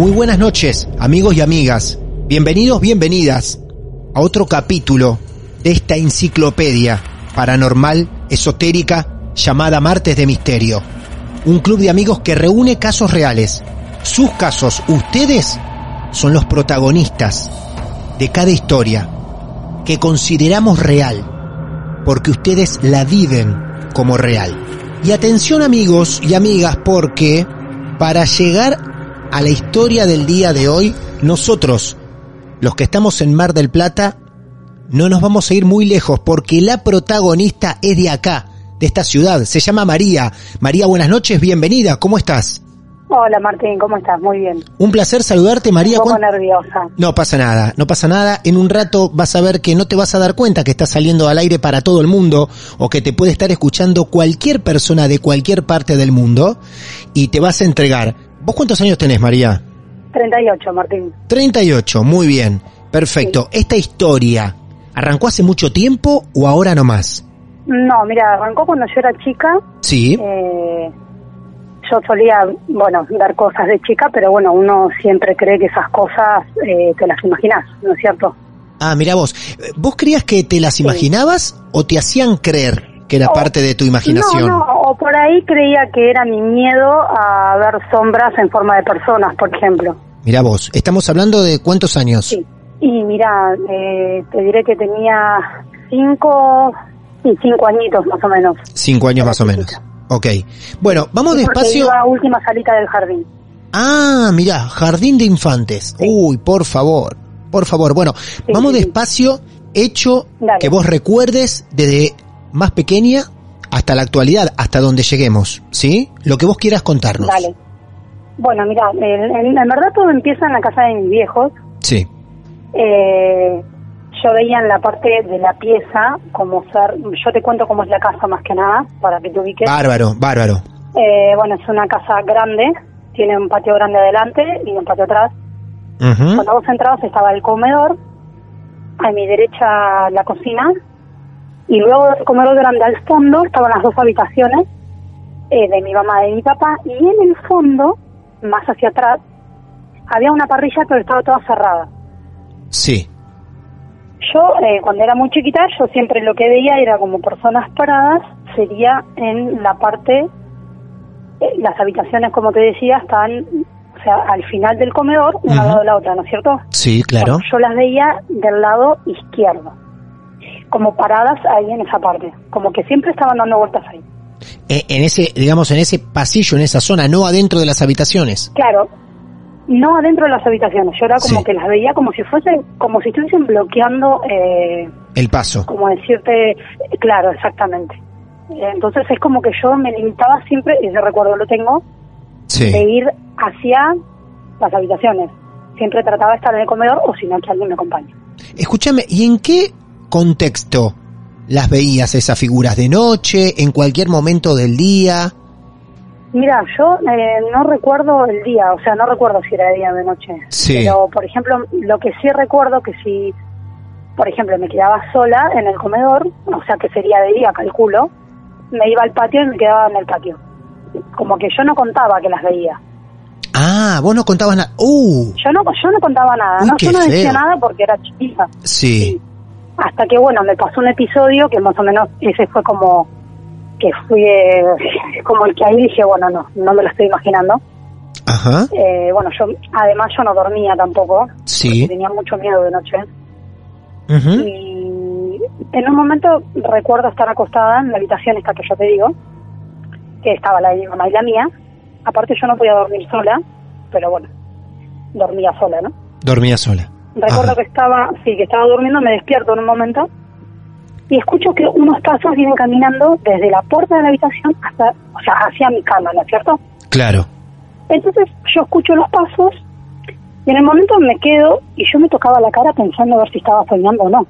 Muy buenas noches, amigos y amigas. Bienvenidos, bienvenidas a otro capítulo de esta enciclopedia paranormal, esotérica, llamada Martes de Misterio. Un club de amigos que reúne casos reales. Sus casos, ustedes, son los protagonistas de cada historia que consideramos real, porque ustedes la viven como real. Y atención amigos y amigas, porque para llegar a la historia del día de hoy, nosotros, los que estamos en Mar del Plata, no nos vamos a ir muy lejos porque la protagonista es de acá, de esta ciudad. Se llama María. María, buenas noches, bienvenida. ¿Cómo estás? Hola Martín, ¿cómo estás? Muy bien. Un placer saludarte, María. Un poco ¿Cuán- nerviosa. No pasa nada, no pasa nada. En un rato vas a ver que no te vas a dar cuenta que estás saliendo al aire para todo el mundo o que te puede estar escuchando cualquier persona de cualquier parte del mundo y te vas a entregar. ¿Vos cuántos años tenés, María? 38, Martín. 38, muy bien. Perfecto. ¿Esta historia arrancó hace mucho tiempo o ahora nomás? No, mira, arrancó cuando yo era chica. Sí. Eh, yo solía, bueno, dar cosas de chica, pero bueno, uno siempre cree que esas cosas eh, te las imaginas, ¿no es cierto? Ah, mira vos. ¿Vos creías que te las imaginabas o te hacían creer que era O- parte de tu imaginación? No, no, o por ahí creía que era mi miedo a ver sombras en forma de personas, por ejemplo. Mira vos, estamos hablando de cuántos años. Sí. Y mira, eh, te diré que tenía cinco, sí, cinco añitos más o menos. Cinco años más o menos. Ok. Bueno, vamos Sí, despacio. iba a última salita del jardín. Ah, mira, jardín de infantes. Uy, por favor, por favor. Bueno, vamos sí, sí. despacio, hecho Dale. que vos recuerdes desde más pequeña hasta la actualidad, hasta donde lleguemos, ¿sí? Lo que vos quieras contarnos. Dale. Bueno, mira, en, en- verdad todo empieza en la casa de mis viejos. Sí. Eh, yo veía en la parte de la pieza como ser, yo te cuento cómo es la casa más que nada, para que te ubiques. Bárbaro, bárbaro. Eh, bueno, es una casa grande, tiene un patio grande adelante y un patio atrás. Cuando vos entrabas estaba el comedor, a mi derecha la cocina, y luego del comedor grande al fondo estaban las dos habitaciones eh, de mi mamá y de mi papá, y en el fondo, más hacia atrás, había una parrilla pero estaba toda cerrada. Sí. Yo, eh, cuando era muy chiquita, yo siempre lo que veía era como personas paradas, sería en la parte, eh, las habitaciones, como te decía, estaban, o sea, al final del comedor, una al lado de la otra, ¿no es cierto? Sí, claro. Bueno, yo las veía del lado izquierdo, como paradas ahí en esa parte, como que siempre estaban dando vueltas ahí. Eh, En ese, digamos, en ese pasillo, en esa zona, no adentro de las habitaciones. Claro, no adentro de las habitaciones, yo era como Sí. que las veía como si fuesen, como si estuviesen bloqueando, eh, El paso. como decirte, claro, exactamente. Entonces es como que yo me limitaba siempre, ese recuerdo lo tengo, de ir hacia las habitaciones. Siempre trataba de estar en el comedor o si no que alguien me acompañe. Escúchame, ¿y en qué contexto las veías esas figuras? ¿De noche? ¿En cualquier momento del día? Mira, yo eh, no recuerdo el día, o sea, no recuerdo si era de día o de noche. Sí. Pero, por ejemplo, lo que sí recuerdo que si, por ejemplo, me quedaba sola en el comedor, o sea, que sería de día, calculo, me iba al patio y me quedaba en el patio. Como que yo no contaba que las veía. Ah, vos no contabas nada. Uh, Yo no, yo no contaba nada, Uy, no, yo no decía feo. nada porque era chiquita. sí. Hasta que, bueno, me pasó un episodio que más o menos ese fue como que fui, eh, como el que ahí dije, bueno, no, no me lo estoy imaginando. Ajá. Eh, bueno, yo, además yo no dormía tampoco, Sí. tenía mucho miedo de noche. Ujú. Y en un momento recuerdo estar acostada en la habitación esta que yo te digo, que estaba la de mi mamá y la mía. Aparte yo no podía dormir sola, pero bueno, dormía sola, ¿no? Dormía sola. Recuerdo Ajá. que estaba, sí, que estaba durmiendo, me despierto en un momento y escucho que unos pasos vienen caminando desde la puerta de la habitación hasta, o sea, hacia mi cama, ¿no es cierto? Claro. Entonces yo escucho los pasos y en el momento me quedo y yo me tocaba la cara pensando a ver si estaba soñando o no.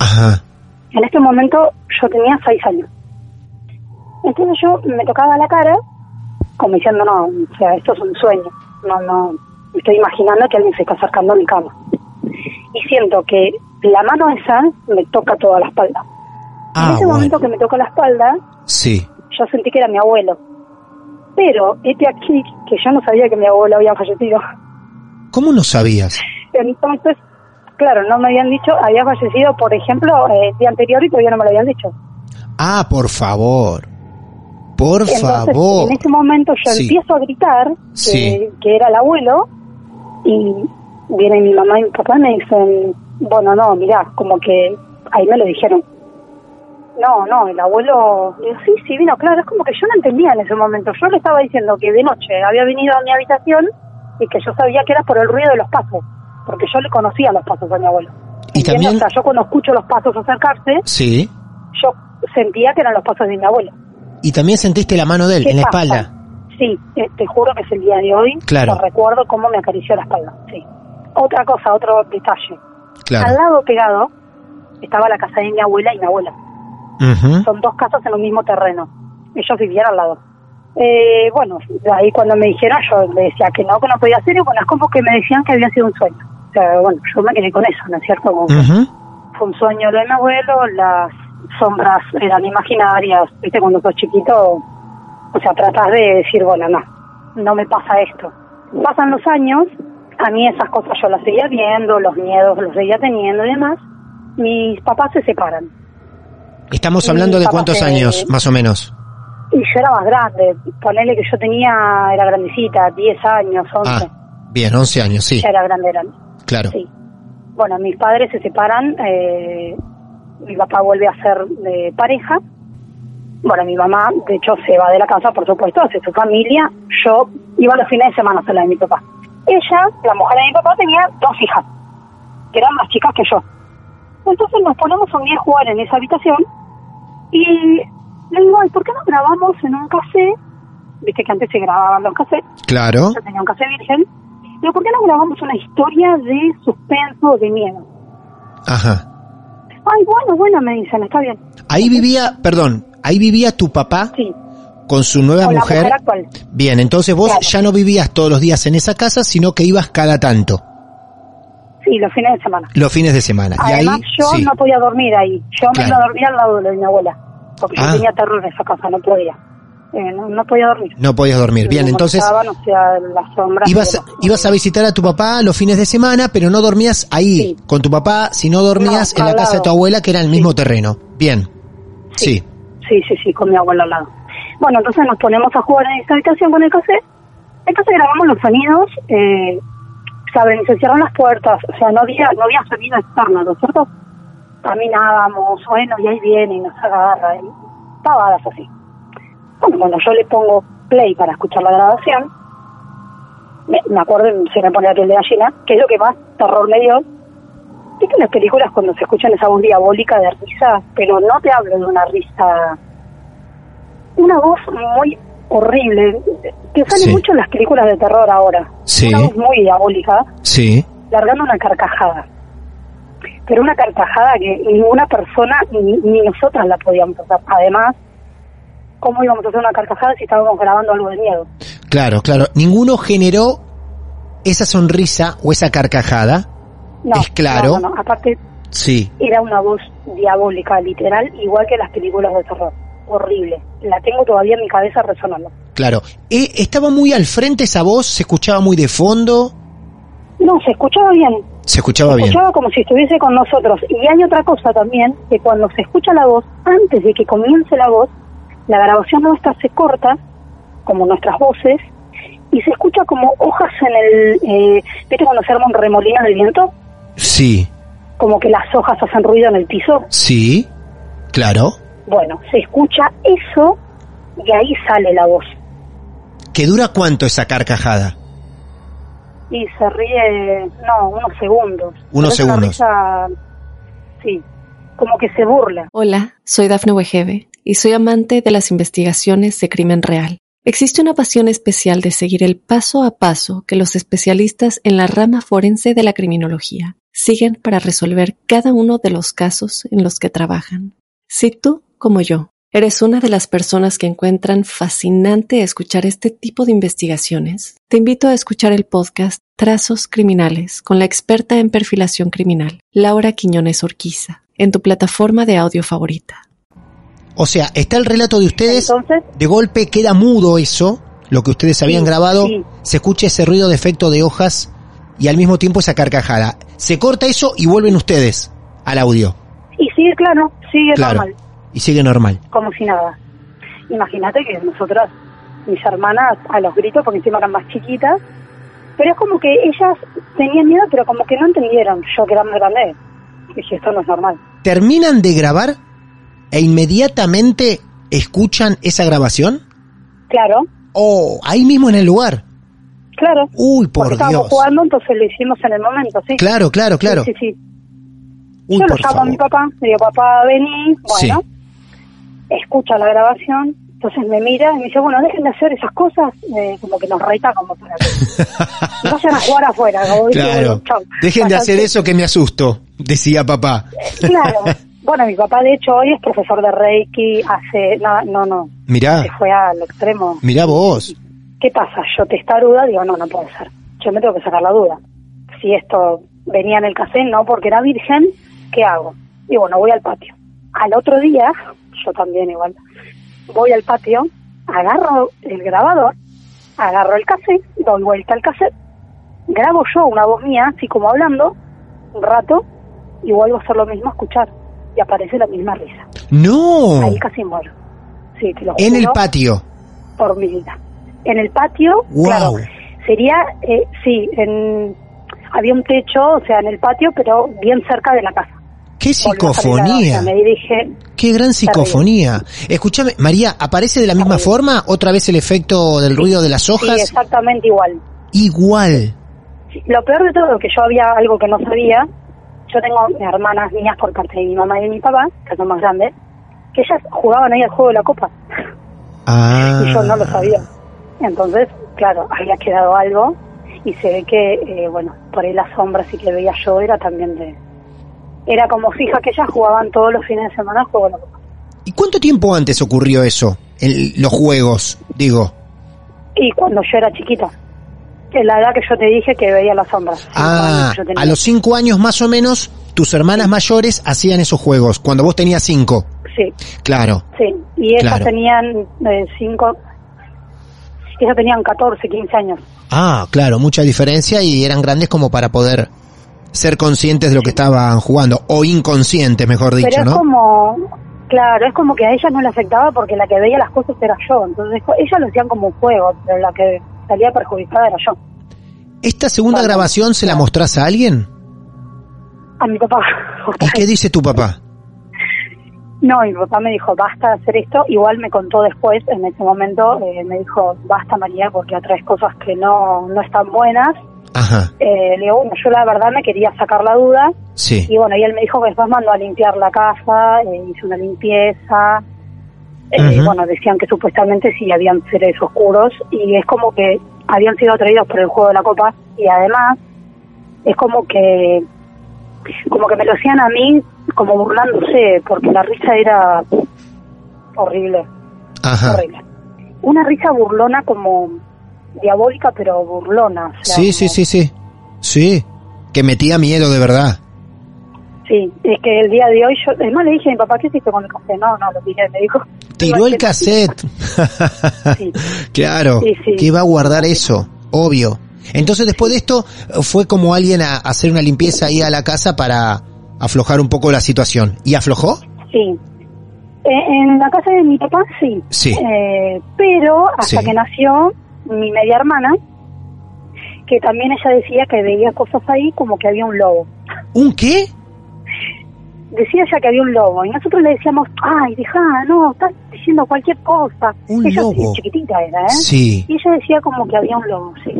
Ajá. En este momento yo tenía seis años. Entonces yo me tocaba la cara como diciendo, no, o sea, esto es un sueño. No, no, me estoy imaginando que alguien se está acercando a mi cama. Y siento que la mano esa me toca toda la espalda. en Ah, ese momento que me toca la espalda, Sí. yo sentí que era mi abuelo. Pero este aquí, que yo no sabía que mi abuelo había fallecido. ¿Cómo no sabías? Entonces, claro, no me habían dicho, había fallecido, por ejemplo, eh, el día anterior y todavía no me lo habían dicho. Ah, por favor. Por Entonces, favor. en ese momento yo Sí. empiezo a gritar que, Sí. que era el abuelo y viene mi mamá y mi papá y me dicen, bueno, no, mirá, como que ahí me lo dijeron. No, no, el abuelo, digo, sí, sí, vino, claro, es como que yo no entendía en ese momento. Yo le estaba diciendo que de noche había venido a mi habitación y que yo sabía que era por el ruido de los pasos, porque yo le conocía los pasos a mi abuelo. Y ¿Entiendes? también- O sea, yo cuando escucho los pasos acercarse, Sí. yo sentía que eran los pasos de mi abuelo. Y también sentiste la mano de él ¿Qué en la pasa? espalda. Sí, eh, te juro que es el día de hoy. Claro. Lo recuerdo cómo me acarició la espalda. Sí. Otra cosa, otro detalle. Al lado pegado estaba la casa de mi abuela y mi abuela. Son dos casas en un mismo terreno. Ellos vivían al lado. Eh, bueno, de ahí cuando me dijeron, yo le decía que no, que no podía hacer, y bueno, es como que me decían que había sido un sueño. O sea, bueno, yo me quedé con eso, ¿no es cierto? Ujú. fue un sueño lo de mi abuelo, las sombras eran imaginarias, viste, cuando sos chiquito, o sea, tratás de decir, bueno, no, no me pasa esto. Pasan los años, a mí esas cosas yo las seguía viendo, los miedos los seguía teniendo y demás. Mis papás se separan. Estamos hablando de cuántos años, más o menos. Y yo era más grande, ponele que yo tenía, era grandecita, 10 años, 11, Ah, bien, 11 años, sí, ya era grande, grande. claro. Sí. Bueno, mis padres se separan, eh, mi papá vuelve a ser de pareja. Bueno, mi mamá, de hecho, se va de la casa, por supuesto, hace su familia. Yo iba los fines de semana sola de mi papá. Ella, la mujer de mi papá, tenía dos hijas, que eran más chicas que yo. Entonces nos ponemos un día a jugar en esa habitación y le digo, ay, ¿por qué no grabamos en un cassette? Viste que antes se grababan los cassettes Claro. yo tenía un cassette virgen. Digo, ¿por qué no grabamos una historia de suspenso, de miedo? Ajá. Ay, bueno, bueno, me dicen, está bien. Ahí vivía, perdón, ahí vivía tu papá Sí, con su nueva con mujer. mujer actual. Bien, entonces vos Claro. ya no vivías todos los días en esa casa, sino que ibas cada tanto, Sí, los fines de semana. los fines de semana. y Además, ahí, yo sí. no podía dormir ahí. Yo me Claro. iba a dormir al lado de mi abuela. Porque Ah. yo tenía terror en esa casa, no podía. Eh, no, no podía dormir. no podías dormir. Bien, Me entonces molestaban, o sea, las sombras. ibas, ibas a visitar a tu papá los fines de semana, pero no dormías ahí Sí. con tu papá, sino dormías No, en la casa de tu abuela, que era el mismo terreno. Bien. Sí. Sí, sí, sí, con mi abuelo al lado. Bueno, entonces nos ponemos a jugar en esta habitación con el cassette. Entonces grabamos los sonidos, eh, saben, se cierran las puertas, o sea, no había, no había sonido externo, ¿no es cierto? Caminábamos, bueno, y ahí viene y nos agarra, y pavadas así. Bueno, cuando yo le pongo play para escuchar la grabación, me, me acuerdo, se me pone la piel de gallina, que es lo que más terror me dio. ¿Viste en las películas cuando se escuchan esa voz diabólica de risa? Pero no te hablo de una risa... Una voz muy horrible, que sale Sí. mucho en las películas de terror ahora. Sí. Una voz muy diabólica, Sí. largando una carcajada. Pero una carcajada que ninguna persona, ni, ni nosotras la podíamos hacer. Además, cómo íbamos a hacer una carcajada si estábamos grabando algo de miedo. Claro, claro. Ninguno generó esa sonrisa o esa carcajada. No, Es claro. No, no, no. Aparte, Sí. era una voz diabólica, literal, igual que las películas de terror. Horrible. La tengo todavía en mi cabeza resonando. Claro. Eh, ¿Estaba muy al frente esa voz? ¿Se escuchaba muy de fondo? No, se escuchaba bien. Se escuchaba se bien. escuchaba como si estuviese con nosotros. Y hay otra cosa también, que cuando se escucha la voz, antes de que comience la voz, la grabación nuestra se corta, como nuestras voces, y se escucha como hojas en el... Eh, ¿Viste cuando se arma un remolino del viento? Sí. Como que las hojas hacen ruido en el piso. Sí. Claro. Bueno, se escucha eso y ahí sale la voz. ¿Que dura cuánto esa carcajada? Y se ríe, no, unos segundos. Unos Pero segundos. risa, sí, como que se burla. Hola, soy Dafne Wegebe y soy amante de las investigaciones de crimen real. Existe una pasión especial de seguir el paso a paso que los especialistas en la rama forense de la criminología siguen para resolver cada uno de los casos en los que trabajan. Si tú, como yo, eres una de las personas que encuentran fascinante escuchar este tipo de investigaciones, te invito a escuchar el podcast Trazos Criminales con la experta en perfilación criminal, Laura Quiñones Orquiza, en tu plataforma de audio favorita. O sea, está el relato de ustedes, Entonces, de golpe queda mudo eso, lo que ustedes habían Sí, grabado, sí. se escucha ese ruido de efecto de hojas y al mismo tiempo esa carcajada. Se corta eso y vuelven ustedes al audio. y sigue claro, sigue Claro. normal, Y sigue normal. como si nada. Imagínate que nosotras, mis hermanas, a los gritos, porque encima eran más chiquitas, pero es como que ellas tenían miedo, pero como que no entendieron, yo que era más grande, dije, esto no es normal. ¿Terminan de grabar e inmediatamente escuchan esa grabación? Claro, Oh, ahí mismo en el lugar. claro. Uy, por porque estábamos Dios. jugando, entonces lo hicimos en el momento, sí. Claro, claro, claro. Sí, sí, sí. Uy, Yo lo llamo a mi papá, le digo, papá, vení, bueno, escucha la grabación, entonces me mira y me dice, bueno, dejen de hacer esas cosas, eh, como que nos reta como para que vayan a jugar afuera. Como dice, Claro. bueno. Dejen de hacer eso que me asusto, decía papá. Claro. Bueno, mi papá de hecho hoy es profesor de Reiki, hace, no, no, no, Mirá, se fue al extremo. mirá vos. ¿Qué pasa? Yo testaruda, digo, no, no puede ser. Yo me tengo que sacar la duda. Si esto venía en el casé, no, porque era virgen, ¿qué hago? Y bueno, voy al patio. Al otro día, yo también igual, voy al patio, agarro el grabador, agarro el cassette, doy vuelta al cassette, grabo yo una voz mía, así como hablando, un rato, y vuelvo a hacer lo mismo, a escuchar. Y aparece la misma risa. No, Ahí casi muero. Sí, te lo en el patio. por mi vida. En el patio, Wow. claro, sería, eh, sí, en, había un techo, o sea, en el patio, pero bien cerca de la casa. Qué psicofonía. Me dirige, Qué gran psicofonía. Escúchame, María, ¿aparece de la misma forma otra vez el efecto del ruido de las sí, hojas? exactamente igual. Igual. Sí, Lo peor de todo, que yo había algo que no sabía, yo tengo hermanas mías por parte de mi mamá y de mi papá, que son más grandes, que ellas jugaban ahí al juego de la copa, Ah. y yo no lo sabía. Entonces, claro, había quedado algo, y se ve que, eh, bueno, por ahí las sombras y que veía yo era también de... Era como fija que ellas jugaban todos los fines de semana juego. ¿Y cuánto tiempo antes ocurrió eso? Los juegos, digo. Y cuando yo era chiquita, en la edad que yo te dije que veía las sombras. Ah, a los cinco años más o menos, tus hermanas mayores hacían esos juegos, cuando vos tenías cinco. Sí, Claro. sí. Y ellas Claro. tenían eh, cinco... Ellas tenían 14, 15 años. Ah, claro, mucha diferencia y eran grandes como para poder ser conscientes de lo que estaban jugando, o inconscientes, mejor dicho, Pero es ¿no? como... Claro, es como que a ellas no le afectaba porque la que veía las cosas era yo. Entonces ellas lo hacían como un juego, pero la que salía perjudicada era yo. ¿Esta segunda grabación se la mostrás a alguien? A mi papá. ¿Y qué dice tu papá? No, mi papá me dijo, basta de hacer esto. Igual me contó después, en ese momento, eh, me dijo, basta María, porque atraes cosas que no, no están buenas. Ajá, Eh, le digo, bueno, yo la verdad me quería sacar la duda. sí. Y bueno, y él me dijo que después mandó a limpiar la casa, eh, hizo una limpieza. Eh. Bueno, decían que supuestamente sí habían seres oscuros y es como que habían sido atraídos por el juego de la copa y además es como que como que me lo hacían a mí como burlándose porque la risa era horrible. Ajá. Horrible. Una risa burlona como diabólica, pero burlona. o sea, Sí, sí, sí, sí. Sí. Que metía miedo de verdad. Sí, es que el día de hoy yo, además le dije a mi papá, ¿qué hiciste con el café? No, no, lo tiré, me dijo. Tiró el cassette. Sí. claro. Sí, sí. Que iba a guardar eso. Obvio. Entonces después de esto fue como alguien a hacer una limpieza ahí a la casa para aflojar un poco la situación. ¿Y aflojó? Sí. Eh, en la casa de mi papá, sí. Sí. Eh, pero hasta que nació mi media hermana, que también ella decía que veía cosas ahí como que había un lobo. ¿Un qué? Decía ella que había un lobo y nosotros le decíamos, ay, deja, no, estás diciendo cualquier cosa. Un ella lobo. chiquitita era, ¿eh? Sí. Y ella decía como que había un lobo, sí.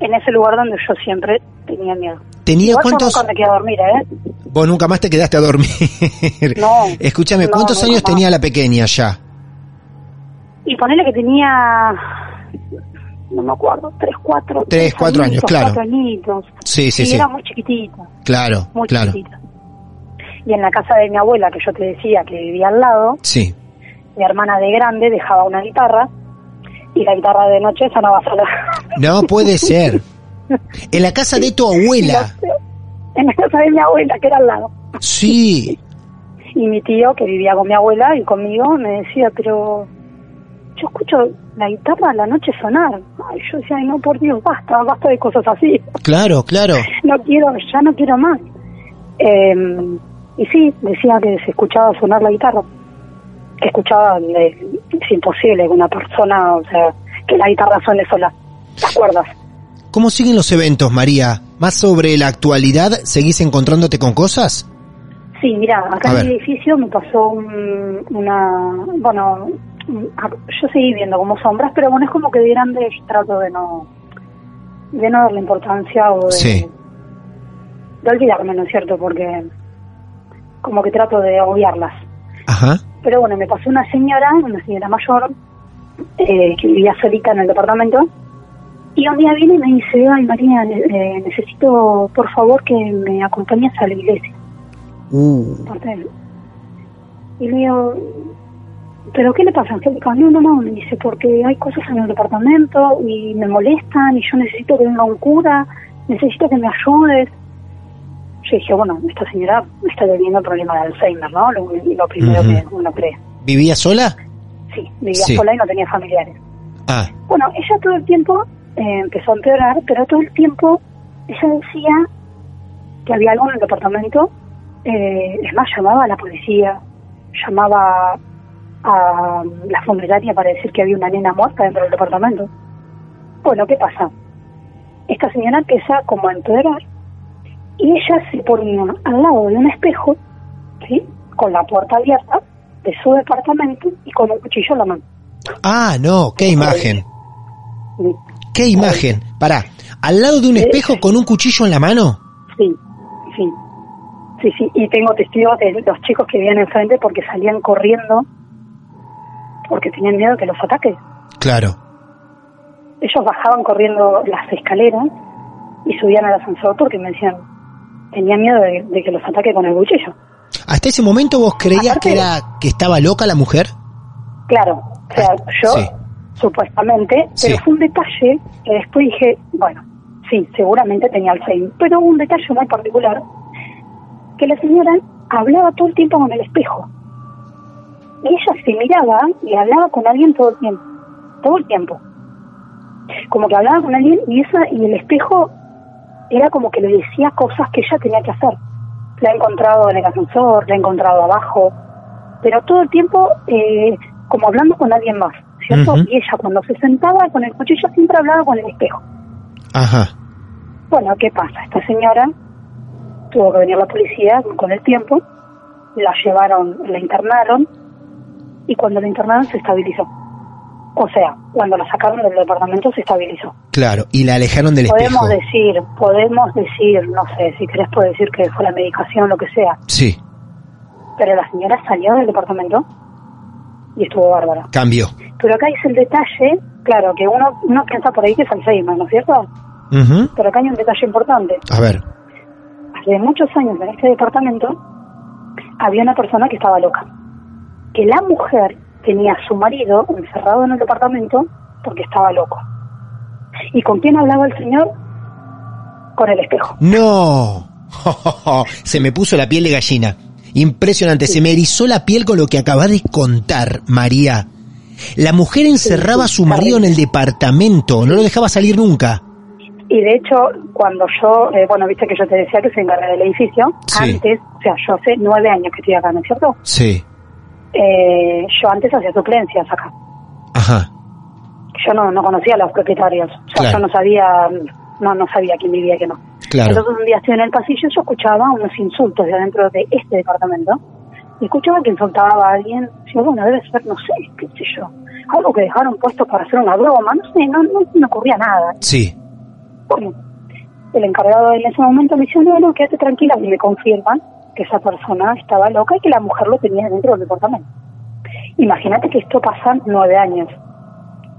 En ese lugar donde yo siempre tenía miedo. ¿Tenía Igual yo cuántos? nunca me quedé a dormir, ¿eh? Vos nunca más te quedaste a dormir. No. Escúchame, No, ¿cuántos años más. tenía la pequeña ya? Y ponele que tenía, no me acuerdo, tres, cuatro. Tres, cuatro años, claro. Cuatro añitos. Sí, sí, sí. era muy chiquitita, Claro, muy claro. chiquitita. Y en la casa de mi abuela, que yo te decía que vivía al lado, Sí. mi hermana de grande dejaba una guitarra y la guitarra de noche sonaba sola. No puede ser. En la casa de tu abuela. en la casa de mi abuela, que era al lado. Sí. Y mi tío, que vivía con mi abuela y conmigo, me decía, pero yo escucho la guitarra a la noche sonar. Ay, yo decía, ay, no, por Dios, basta, basta de cosas así. Claro, claro. No quiero, ya no quiero más. Eh, y sí, decía que se escuchaba sonar la guitarra. Que escuchaba, eh, es imposible que una persona, o sea, que la guitarra suene sola. ¿Te acuerdas? ¿Cómo siguen los eventos, María? ¿Más sobre la actualidad? ¿Seguís encontrándote con cosas? Sí, mira, acá A en ver. el edificio me pasó un- una, bueno, yo seguí viendo como sombras, pero bueno, es como que de grande trato de no, de no darle importancia o de, Sí. de olvidarme, ¿no es cierto? Porque como que trato de obviarlas. Ajá. Pero bueno, me pasó una señora, una señora mayor, eh, que vivía solita en el departamento, y un día viene y me dice, ay María, eh, necesito por favor que me acompañes a la iglesia. De él. Y le digo, ¿pero qué le pasa, Angélica? No, no, no, me dice, porque hay cosas en el departamento y me molestan y yo necesito que venga un cura, necesito que me ayudes. Yo dije, bueno, esta señora está teniendo problema de Alzheimer, ¿no? Lo, lo primero que uno cree. ¿Vivía sola? Sí, vivía Sí. sola y no tenía familiares. Ah, Bueno, ella todo el tiempo eh, empezó a empeorar, pero todo el tiempo ella decía que había algo en el departamento. Eh, es más, llamaba a la policía, llamaba a la funeraria para decir que había una nena muerta dentro del departamento. Bueno, ¿qué pasa? Esta señora empieza como a empeorar y ella se ponía al lado de un espejo, ¿sí? Con la puerta abierta de su departamento y con un cuchillo en la mano. ah, no, qué imagen. Sí. Qué imagen. Pará, al lado de un espejo con un cuchillo en la mano. Sí, sí. Sí, sí. Y tengo testigos de los chicos que vivían enfrente porque salían corriendo porque tenían miedo que los ataque. Claro. Ellos bajaban corriendo las escaleras y subían al ascensor porque me decían, tenían miedo de, de que los ataque con el cuchillo. ¿Hasta ese momento vos creías Aparte- que era que estaba loca la mujer? Claro, o sea, yo Sí. supuestamente, Sí. pero fue un detalle que después dije, bueno, sí, seguramente tenía Alzheimer, pero hubo un detalle muy particular, que la señora hablaba todo el tiempo con el espejo. Y ella se miraba y hablaba con alguien todo el tiempo, todo el tiempo. Como que hablaba con alguien y esa y el espejo era como que le decía cosas que ella tenía que hacer. La he encontrado en el ascensor, la he encontrado abajo, pero todo el tiempo eh, como hablando con alguien más, ¿cierto? Y ella cuando se sentaba con el cuchillo siempre hablaba con el espejo. Ajá. Bueno, ¿qué pasa? Esta señora tuvo que venir la policía con el tiempo, la llevaron, la internaron y cuando la internaron se estabilizó. O sea, cuando la sacaron del departamento se estabilizó. Claro, y la alejaron del podemos espejo. decir, podemos decir, no sé, si querés puedo decir que fue la medicación, lo que sea, Sí, pero la señora salió del departamento y estuvo bárbara. cambió. Pero acá dice el detalle, claro, que uno, uno piensa por ahí que es Alzheimer, ¿no es cierto? Ujú. Pero acá hay un detalle importante. A ver. Hace muchos años en este departamento había una persona que estaba loca. Que la mujer tenía a su marido encerrado en el departamento porque estaba loco. ¿Y con quién hablaba el señor? Con el espejo. No. Se me puso la piel de gallina. Impresionante, se me erizó la piel con lo que acaba de contar, María. La mujer encerraba a su marido en el departamento, no lo dejaba salir nunca. Y de hecho, cuando yo, eh, bueno, viste que yo te decía que se encarga del edificio, Sí. antes, o sea, yo hace nueve años que estoy acá, ¿no es cierto? Sí. Eh, yo antes hacía suplencias acá. Ajá. Yo no, no conocía a los propietarios, o sea, Claro. yo no sabía, no, no sabía quién vivía y quién no. Claro. Entonces un día estoy en el pasillo y yo escuchaba unos insultos de adentro de este departamento. Y escuchaba que insultaba a alguien. Yo, bueno, debe ser, no sé, qué sé yo. Algo que dejaron puesto para hacer una broma. No sé, no, no me ocurría nada. Sí. Bueno, el encargado en ese momento me dice, no, no, quédate tranquila. Y me confirman que esa persona estaba loca y que la mujer lo tenía dentro del departamento. Imagínate que esto pasa nueve años.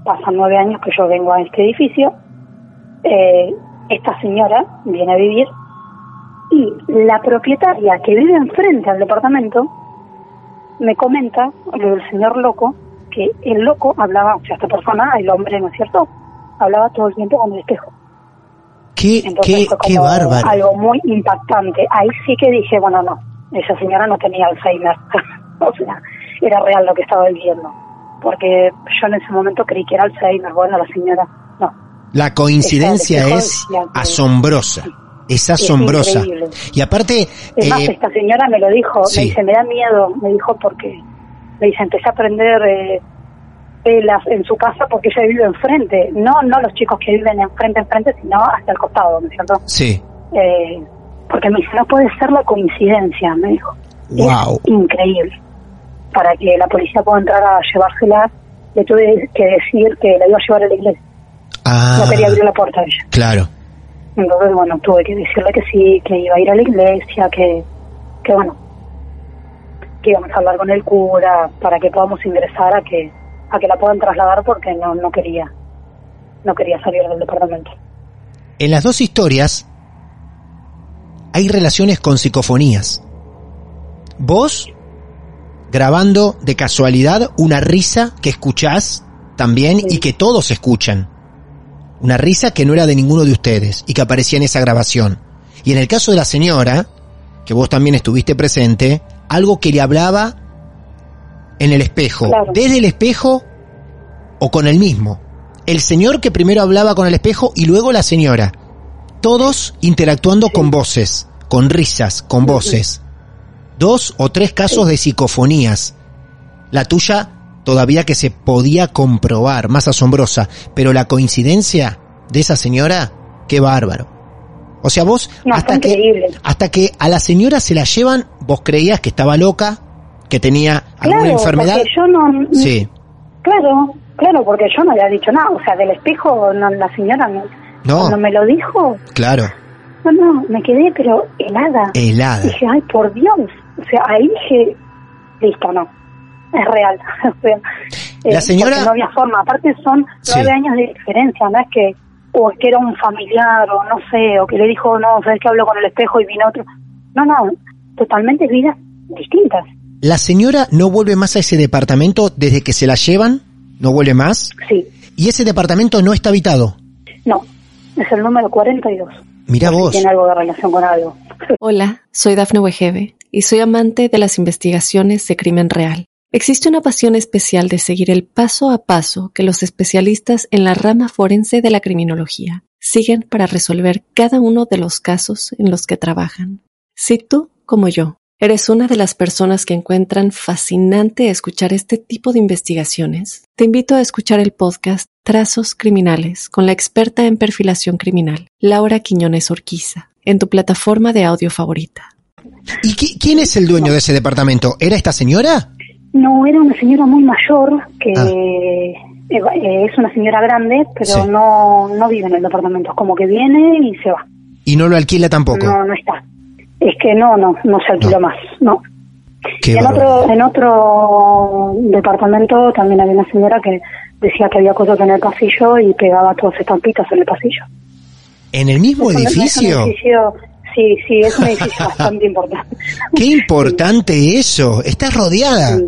Pasan nueve años que yo vengo a este edificio. Eh, esta señora viene a vivir y la propietaria que vive enfrente al departamento me comenta lo del señor loco, que el loco hablaba, o sea, esta persona, el hombre, ¿no es cierto? Hablaba todo el tiempo con el espejo. Qué, Entonces qué, fue qué bárbaro. algo muy impactante. Ahí sí que dije, bueno, no, esa señora no tenía Alzheimer. o sea, era real lo que estaba viviendo. Porque yo en ese momento creí que era Alzheimer. Bueno, la señora, no. La coincidencia es asombrosa. Es asombrosa. Y aparte, Es más, eh, esta señora me lo dijo, sí. me dice, me da miedo, me dijo porque, me dice, empecé a prender eh, velas en su casa porque ella vive enfrente, no no los chicos que viven enfrente, enfrente, sino hasta el costado, ¿no es cierto? sí. Eh, porque me dice, no puede ser la coincidencia, me dijo. Wow. Es increíble. Para que la policía pueda entrar a llevársela, le tuve que decir que la iba a llevar a la iglesia. Ah, No quería abrir la puerta a ella. claro. Entonces, bueno, tuve que decirle que sí, que iba a ir a la iglesia, que, que bueno, que íbamos a hablar con el cura para que podamos ingresar a que a que la puedan trasladar porque no no quería no quería salir del departamento. En las dos historias hay relaciones con psicofonías. Vos grabando de casualidad una risa que escuchás también y que todos escuchan. Una risa que no era de ninguno de ustedes y que aparecía en esa grabación. Y en el caso de la señora, que vos también estuviste presente, algo que le hablaba en el espejo, Claro. desde el espejo o con el mismo. El señor que primero hablaba con el espejo y luego la señora. Todos interactuando con voces, con risas, con voces. Dos o tres casos de psicofonías. La tuya todavía que se podía comprobar, más asombrosa, pero la coincidencia de esa señora, qué bárbaro. O sea, vos No, hasta que increíble. hasta que a la señora se la llevan, vos creías que estaba loca, que tenía alguna Claro, enfermedad. porque yo no Sí. Claro, claro, porque yo no le había dicho nada, o sea, del espejo no, la señora no, No. cuando me lo dijo, Claro, no, no, me quedé pero helada. helada. Dije, ay, por Dios. O sea, ahí dije, listo, no. Es real. La señora- porque No había forma. Aparte, son Sí. nueve años de diferencia. No es que, o es que era un familiar, o no sé, o que le dijo, no, sabes que hablo con el espejo y vino otro. No, no. Totalmente vidas distintas. La señora no vuelve más a ese departamento desde que se la llevan, no vuelve más, Sí. y ese departamento no está habitado. No. Es el número 42. Mira vos. Tiene algo de relación con algo. Hola, soy Dafne Wegebe y soy amante de las investigaciones de crimen real. Existe una pasión especial de seguir el paso a paso que los especialistas en la rama forense de la criminología siguen para resolver cada uno de los casos en los que trabajan. Si tú, como yo, eres una de las personas que encuentran fascinante escuchar este tipo de investigaciones, te invito a escuchar el podcast Trazos Criminales con la experta en perfilación criminal, Laura Quiñones Orquiza, en tu plataforma de audio favorita. ¿Y qui- quién es el dueño de ese departamento? ¿Era esta señora? No, era una señora muy mayor que Ah. eh, eh, es una señora grande, pero Sí. no, no vive en el departamento. Es como que viene y se va. Y no lo alquila tampoco. No, no está. Es que no, no, no se alquila No. más. No. Qué Y en barbaridad. otro, en otro departamento también había una señora que decía que había cosas en el pasillo y pegaba todas estampitas en el pasillo. ¿En el mismo es edificio? sí, sí, es un edificio bastante importante. Qué importante eso. Estás rodeada. Sí,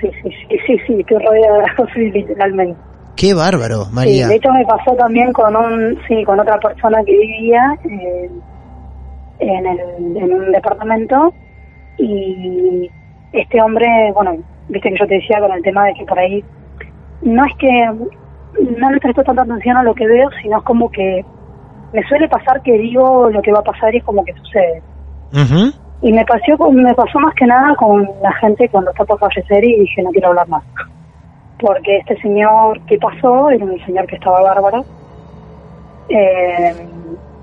sí, sí, sí, sí, sí, estoy rodeada literalmente. Qué bárbaro, Sí, María. de hecho me pasó también con un, sí, con otra persona que vivía eh, en, el, en un departamento y este hombre, bueno, viste que yo te decía con el tema de que por ahí no es que no le presto tanta atención a lo que veo, sino es como que me suele pasar que digo lo que va a pasar y es como que sucede. Ujú. Y me pasó, me pasó más que nada con la gente cuando está por fallecer y dije no quiero hablar más. Porque este señor que pasó era un señor que estaba bárbaro. Eh,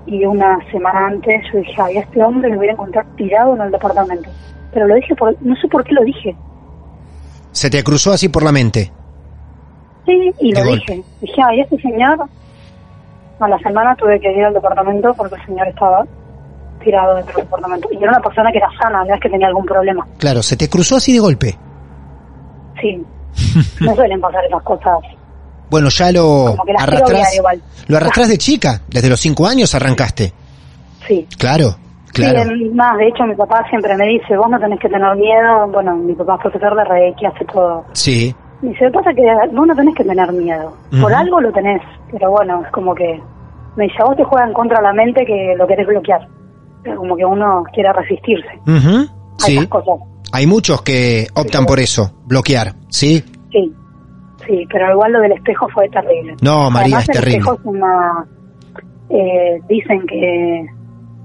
y una semana antes yo dije, ay, a este hombre lo voy a encontrar tirado en el departamento. Pero lo dije, por, no sé por qué lo dije. Se te cruzó así por la mente. Sí, y lo golpe. dije. Dije, ay, este señor, a la semana tuve que ir al departamento porque el señor estaba tirado dentro del departamento. Y era una persona que era sana, no es que tenía algún problema. Claro, se te cruzó así de golpe. Sí, no suelen pasar esas cosas. Bueno, ya lo arrastrás. Lo arrastrás de chica. Desde los cinco años arrancaste. Sí. Claro, claro. Sí, más, de hecho mi papá siempre me dice, vos no tenés que tener miedo. Bueno, mi papá es profesor de Reiki, hace todo. Sí. Me dice, pasa que vos no tenés que tener miedo. Por algo lo tenés, pero bueno, es como que... Me dice, a vos te juegan contra la mente que lo querés bloquear. Pero como que uno quiere resistirse Ujú. a Sí. Hay muchos que optan por eso, bloquear. Sí. Sí, sí, pero igual lo del espejo fue terrible. No, María, Además, es el terrible. espejo es una... eh, dicen que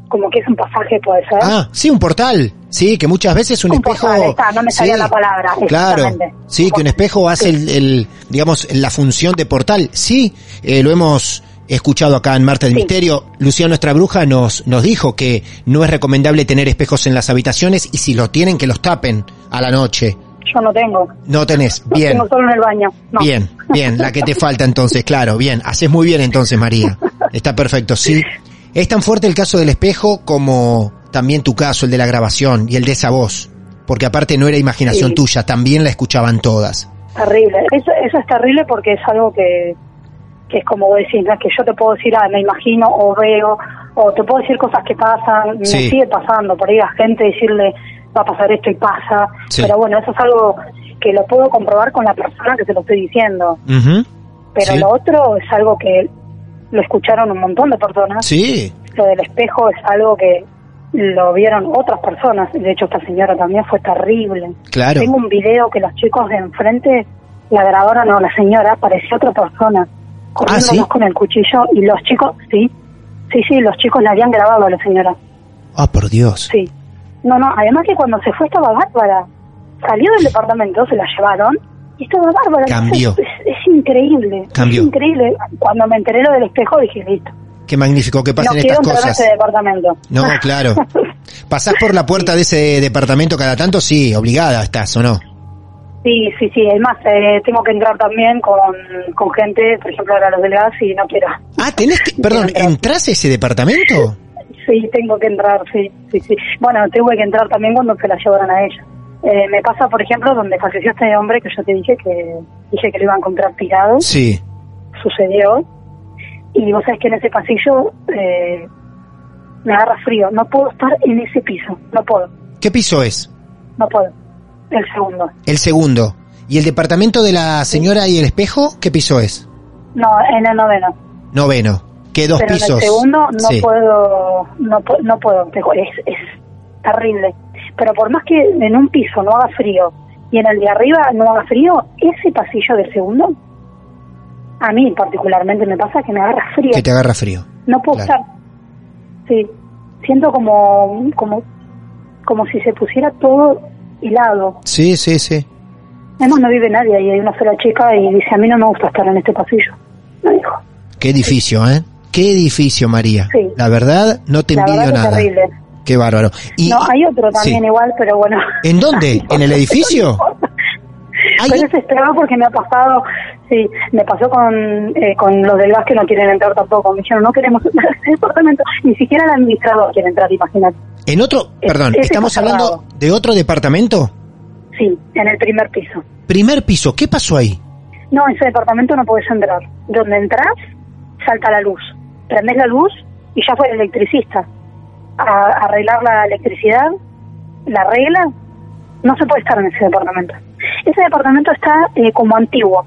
como que es un pasaje, puede ser. Ah, sí, un portal. Sí, que muchas veces un, Un espejo. portal, está, no me salía Sí, la palabra, Claro. Sí, que un espejo hace el, el, digamos, la función de portal. Sí, eh, lo hemos escuchado acá en Marte del Sí. Misterio. Lucía, nuestra bruja, nos, nos dijo que no es recomendable tener espejos en las habitaciones y si los tienen, que los tapen a la noche. Yo no tengo. No tenés. Bien. tengo solo en el baño. No. Bien, bien, la que te falta entonces, claro, bien, haces muy bien entonces, María. Está perfecto, sí. Es tan fuerte el caso del espejo como también tu caso, el de la grabación y el de esa voz, porque aparte no era imaginación Sí. tuya, también la escuchaban todas. Terrible. Eso, eso es terrible porque es algo que, que es como decís, no es que yo te puedo decir, ah, me imagino o veo, o te puedo decir cosas que pasan, Sí. me sigue pasando, por ahí a gente decirle, va a pasar esto y pasa, Sí. pero bueno, eso es algo que lo puedo comprobar con la persona que se lo estoy diciendo, pero Sí. lo otro es algo que lo escucharon un montón de personas, Sí, lo del espejo es algo que lo vieron otras personas, de hecho esta señora también fue terrible. claro. Tengo un video que los chicos de enfrente, la grabadora no, la señora, parecía otra persona, corriendo ¿sí? más con el cuchillo y los chicos, sí, sí, sí, los chicos la habían grabado a la señora, Ah, por Dios. sí. No, no, además que cuando se fue estaba bárbara, salió del departamento, se la llevaron y estaba bárbara. Cambió. Es, es- es increíble, Cambió. es increíble. Cuando me enteré lo del espejo dije, listo, Qué magnífico que no pasen quiero estas cosas. ese departamento. No, claro. ¿Pasás por la puerta de ese departamento cada tanto? Sí, obligada estás, ¿o no? Sí, sí, sí. Es más, eh, tengo que entrar también con, con gente, por ejemplo, ahora los del gas y no quiero. Ah, tenés que, perdón, entrar. ¿entrás a ese departamento? Sí, tengo que entrar, sí, sí, sí. Bueno, tuve que entrar también cuando se la llevaron a ella. Eh, me pasa, por ejemplo, donde falleció este hombre que yo te dije que dije que lo iba a encontrar tirado. Sí. Sucedió. Y vos sabés que en ese pasillo eh, me agarra frío. No puedo estar en ese piso. No puedo, ¿Qué piso es? no puedo. El segundo. El segundo. ¿Y el departamento de la señora y el espejo? ¿Qué piso es? No, en el noveno. Noveno. ¿Qué dos pero pisos? en el segundo no Sí. puedo, no, no puedo, es, es terrible. Pero por más que en un piso no haga frío y en el de arriba no haga frío, ese pasillo del segundo, a mí particularmente me pasa que me agarra frío. Que te agarra frío. No puedo claro. estar. Sí, siento como, como, como si se pusiera todo helado. Sí, sí, sí. Además no vive nadie ahí, hay una sola chica y dice, a mí no me gusta estar en este pasillo. Me dijo. Qué edificio, ¿eh? Qué edificio, María. Sí. La verdad, no te envidio nada. terrible. Qué bárbaro. Y, no, hay otro también sí. igual, pero bueno. ¿En dónde? ¿En el edificio? Hay- Pero es esperado porque me ha pasado, sí, me pasó con, eh, con los del gas que no quieren entrar tampoco. Me dijeron, no queremos entrar departamento. Ni siquiera el administrador quiere entrar, imagínate. En otro, perdón, ¿estamos hablando cerrado. de otro departamento? Sí, en el primer piso. Primer piso, ¿qué pasó ahí? No, ese departamento no puedes entrar. Donde entras, salta la luz. Prendés la luz y ya fue el electricista a arreglar la electricidad, la regla. No se puede estar en ese departamento. ese departamento está eh, como antiguo.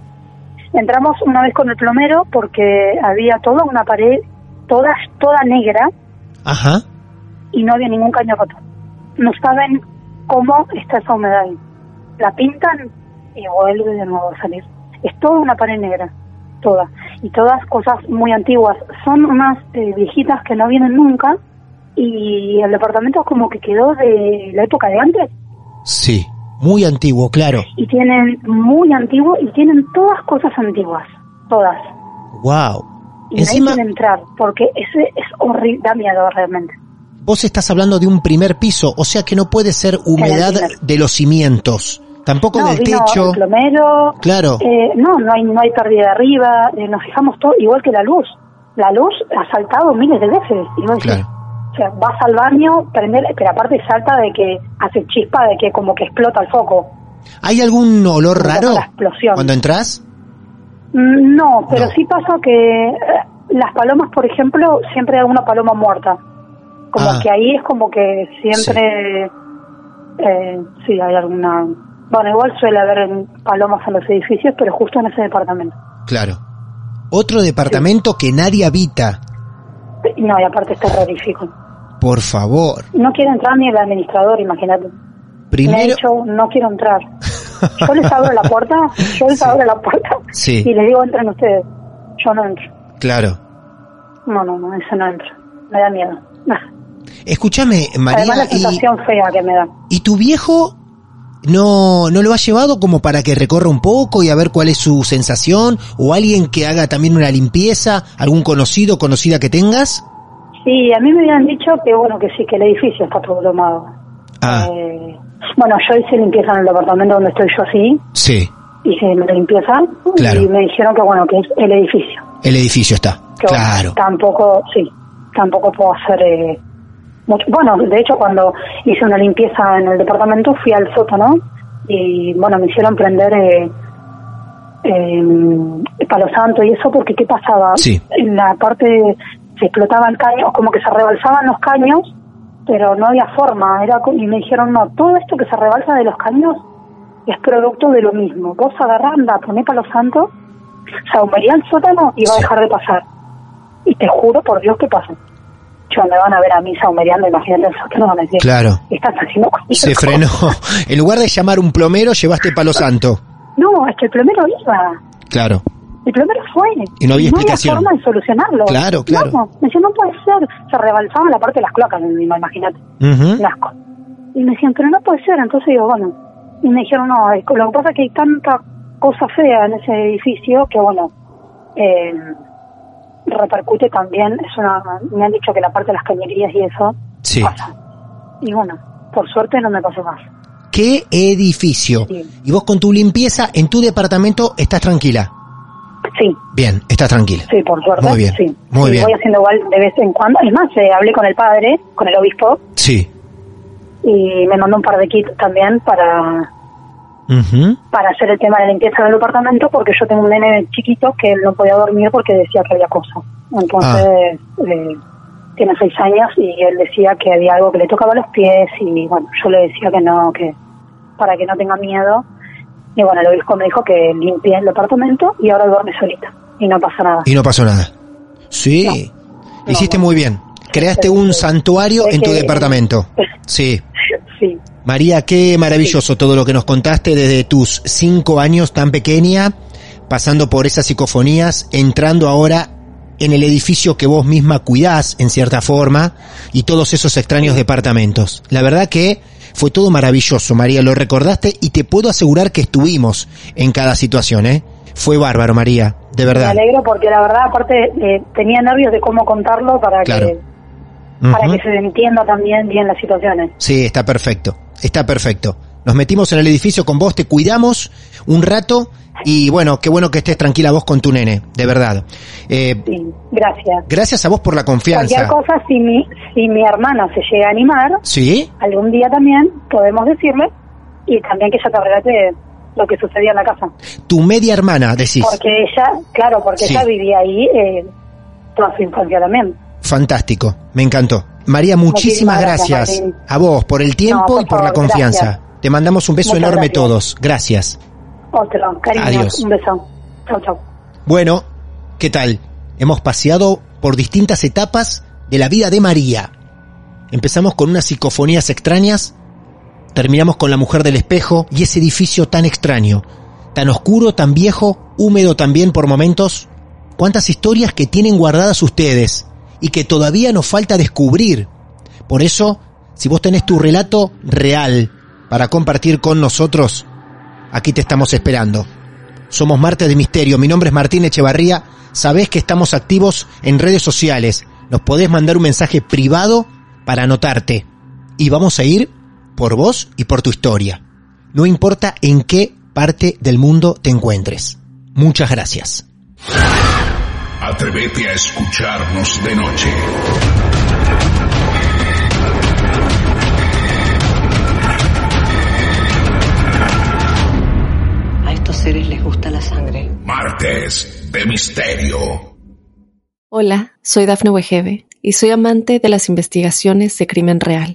Entramos una vez con el plomero porque había toda una pared, toda, toda negra, Ajá. y no había ningún caño roto. No saben cómo está esa humedad ahí. La pintan y vuelve de nuevo a salir. Es toda una pared negra, toda. Y todas cosas muy antiguas. Son unas eh, viejitas que no vienen nunca y el departamento es como que quedó de la época de antes. Sí. Muy antiguo, claro. Y tienen muy antiguo y tienen todas cosas antiguas. Todas. Wow. Y Encima, nadie quiere entrar porque ese es horrible, da miedo realmente. vos estás hablando de un primer piso, o sea que no puede ser humedad de los cimientos, tampoco no, techo. el plomero. Claro. Eh, no, no hay, no hay pérdida de arriba. eh, nos fijamos todo, igual que la luz. La luz ha saltado miles de veces. Y vos decís, Claro. O sea, vas al baño, prender, pero aparte salta de que hace chispa, de que como que explota el foco. ¿Hay algún olor raro la explosión. cuando entras? Mm, No, pero No. sí pasa que eh, las palomas, por ejemplo, siempre hay alguna paloma muerta. Como Ah. que ahí es como que siempre, eh, sí, hay alguna... Bueno, igual suele haber palomas en los edificios, pero justo en ese departamento. Claro. Otro departamento que nadie habita. No, y aparte está terrorífico. Por favor. No quiere entrar ni el administrador, imagínate. Me ha Primero, dicho, no quiero entrar. Yo les abro la puerta, yo les abro la puerta Sí. y les digo, entren ustedes. Yo no entro. claro. No, no, no, eso no entro. Me da miedo. Escúchame, María, Además la y, sensación fea que me da. ¿y tu viejo no, no lo ha llevado como para que recorra un poco y a ver cuál es su sensación? ¿O alguien que haga también una limpieza? ¿Algún conocido, conocida que tengas? Sí, a mí me habían dicho que bueno, que sí, que el edificio está todo tomado. Ah, Eh, bueno, yo hice limpieza en el departamento donde estoy yo, sí. sí, Hice limpieza Claro. y me dijeron que bueno, que es el edificio. el edificio está. que bueno, Claro. tampoco, sí, tampoco puedo hacer eh, mucho. Bueno, de hecho, cuando hice una limpieza en el departamento, fui al sótano y, bueno, me hicieron prender eh, eh, palo santo y eso, porque ¿qué pasaba? Sí. En la parte se explotaba el caño, como que se rebalsaban los caños, pero no había forma. era Y me dijeron, no, todo esto que se rebalsa de los caños es producto de lo mismo. Vos agarrás, anda, poné palo santo, se ahumaría el sótano y va a dejar de pasar. Y te juro por Dios que pasa. Yo me van a ver a mí saumereando, imagínate sótano, van a decir, Claro. estás haciendo Se cosa". frenó. En lugar de llamar un plomero, llevaste palo santo. No, es que el plomero iba. Claro. El plomero fue. Y no había explicación. forma de solucionarlo. Claro, claro. No, me decían, no puede ser. Se rebalsaba la parte de las cloacas, imagínate. Un asco. Y me decían, pero no puede ser. Entonces digo, bueno. Y me dijeron, no, lo que pasa es que hay tanta cosa fea en ese edificio que, bueno, eh, repercute también. Es una, me han dicho que la parte de las cañerías y eso Sí. pasa. Y bueno, por suerte no me pasó más. ¿Qué edificio? Sí. Y vos con tu limpieza en tu departamento estás tranquila. Sí, Bien, estás tranquila. sí, por suerte. Muy bien, Sí. muy Sí, bien. Voy haciendo igual de vez en cuando. Es más, eh, hablé con el padre, con el obispo, Sí. y me mandó un par de kits también para Para hacer el tema de la limpieza del departamento porque yo tengo un nene chiquito que él no podía dormir porque decía que había cosas. Entonces, Ah. eh, tiene seis años y él decía que había algo que le tocaba los pies y bueno, yo le decía que no, que para que no tenga miedo. Y bueno, el obispo me dijo que limpie el departamento y ahora duerme solita y no pasa nada. Y no pasó nada. Sí. Hiciste no. muy bien. Creaste un sí. santuario en tu que- departamento. Sí. Sí, María, qué maravilloso todo lo que nos contaste desde tus cinco años tan pequeña, pasando por esas psicofonías, entrando ahora en el edificio que vos misma cuidás en cierta forma y todos esos extraños departamentos. La verdad que fue todo maravilloso, María, lo recordaste y te puedo asegurar que estuvimos en cada situación, ¿eh? Fue bárbaro, María, de me verdad. alegro porque la verdad aparte eh, tenía nervios de cómo contarlo para Claro. que para que se entienda también bien las situaciones. Sí, está perfecto, está perfecto. Nos metimos en el edificio con vos, te cuidamos un rato y bueno, qué bueno que estés tranquila vos con tu nene, de verdad. Eh, Sí, gracias. gracias a vos por la Cualquier confianza. cosa, si mi, si mi hermana se llega a animar, ¿Sí? algún día también podemos decirle y también que ella te relate lo que sucedía en la casa. Tu media hermana, decís. Porque ella, claro, porque Sí. ella vivía ahí eh, toda su infancia también. Fantástico, me encantó. María, muchísimas Muchísimas gracias, a vos por el tiempo No, por y por la confianza. gracias. Te mandamos un beso Muchas enorme gracias. todos. Gracias. Otro, cariño. Adiós. Un beso. Chau, chau. Bueno, ¿qué tal? Hemos paseado por distintas etapas de la vida de María. Empezamos con unas psicofonías extrañas, terminamos con la mujer del espejo y ese edificio tan extraño, tan oscuro, tan viejo, húmedo también por momentos. Cuántas historias que tienen guardadas ustedes y que todavía nos falta descubrir. Por eso, si vos tenés tu relato real para compartir con nosotros, aquí te estamos esperando. Somos Martes de Misterio, mi nombre es Martín Echevarría, sabés que estamos activos en redes sociales, nos podés mandar un mensaje privado para anotarte y vamos a ir por vos y por tu historia. No importa en qué parte del mundo te encuentres. Muchas gracias. Atrévete a escucharnos de noche. A estos seres les gusta la sangre. Martes de Misterio. Hola, soy Dafne Wegebe y soy amante de las investigaciones de crimen real.